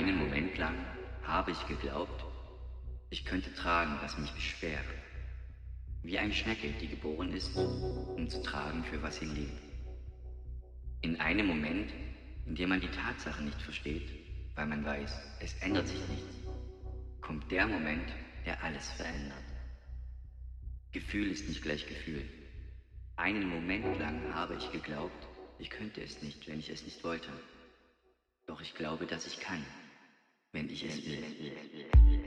Einen Moment lang habe ich geglaubt, ich könnte tragen, was mich beschwert. Wie eine Schnecke, die geboren ist, um zu tragen, für was sie lebt. In einem Moment, in dem man die Tatsache nicht versteht, weil man weiß, es ändert sich nichts, kommt der Moment, der alles verändert. Gefühl ist nicht gleich Gefühl. Einen Moment lang habe ich geglaubt, ich könnte es nicht, wenn ich es nicht wollte. Doch ich glaube, dass ich kann, wenn ich es will.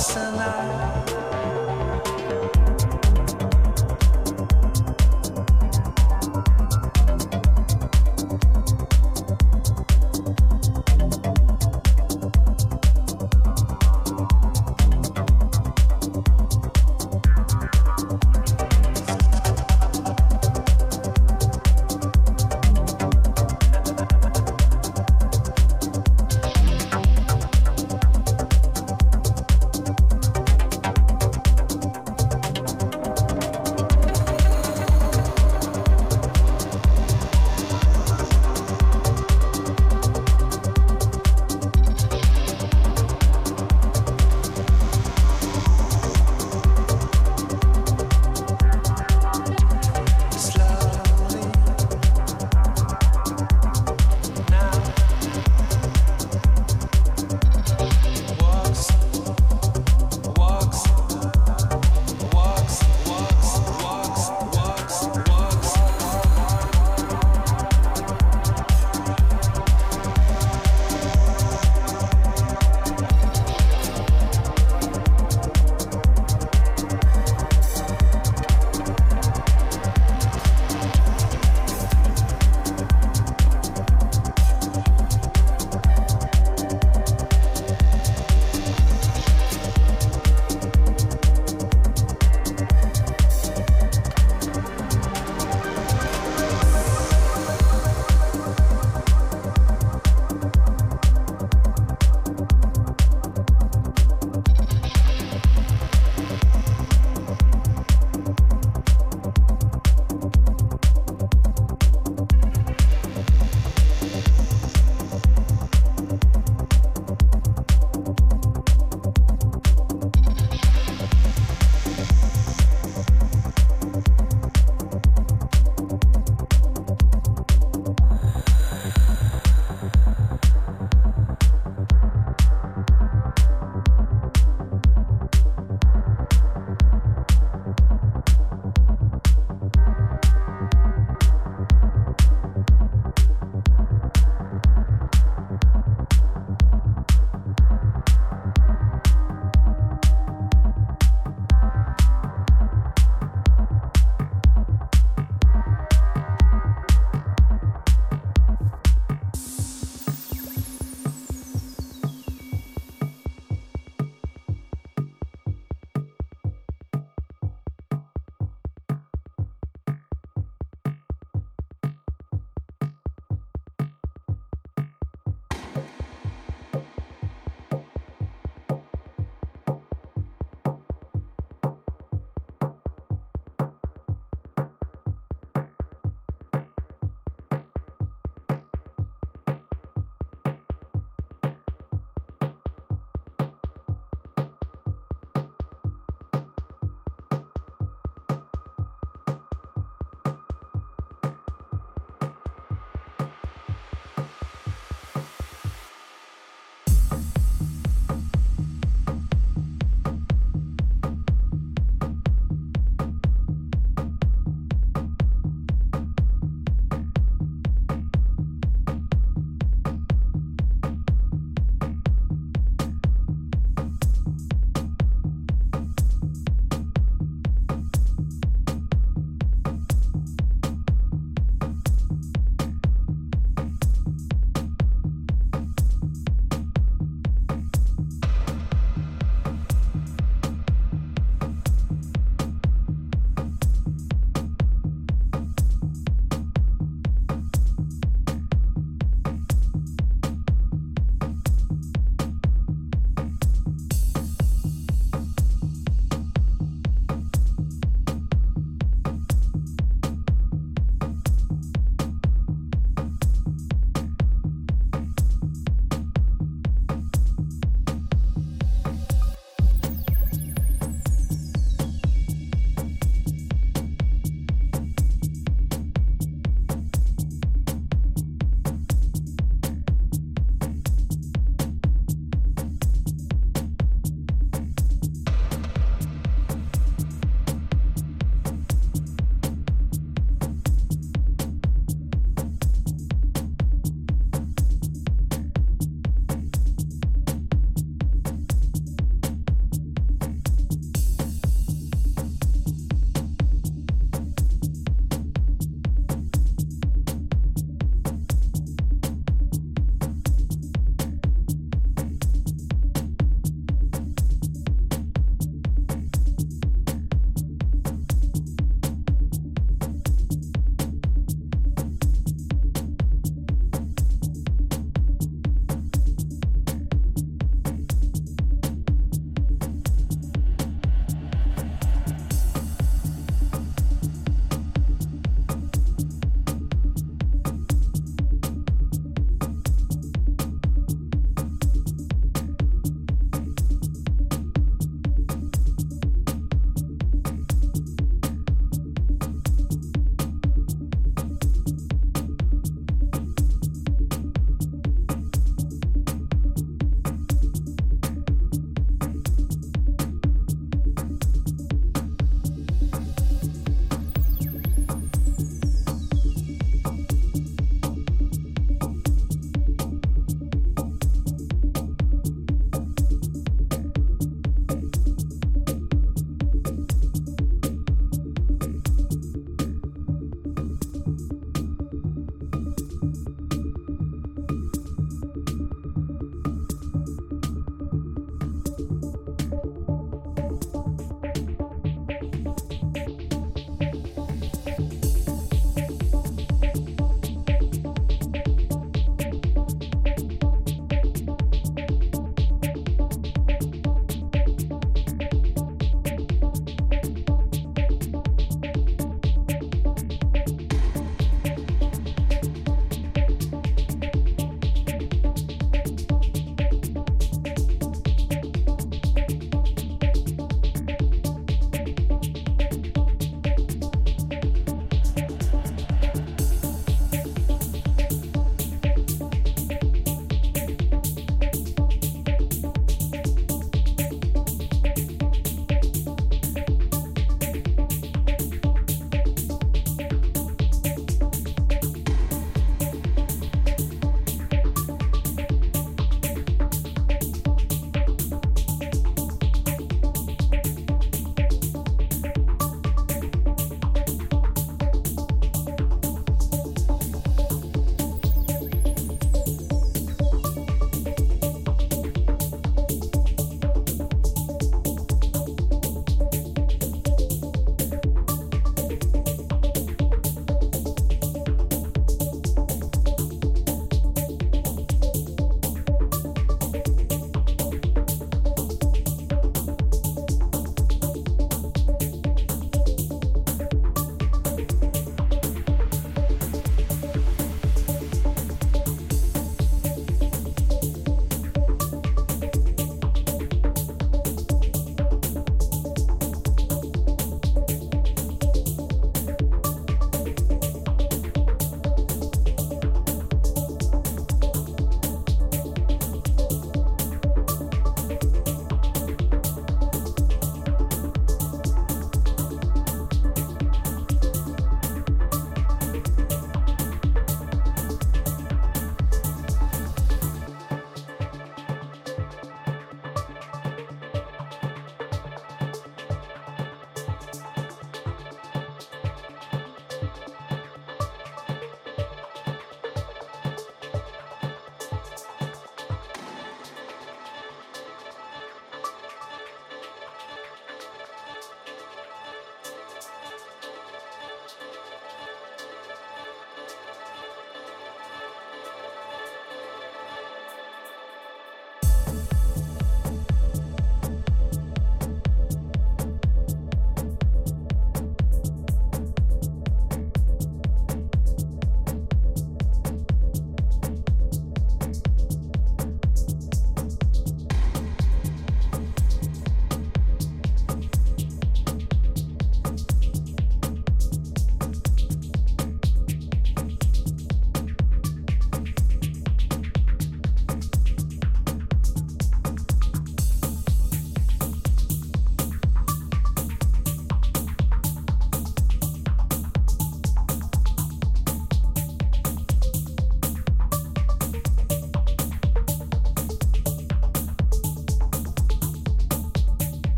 Salam.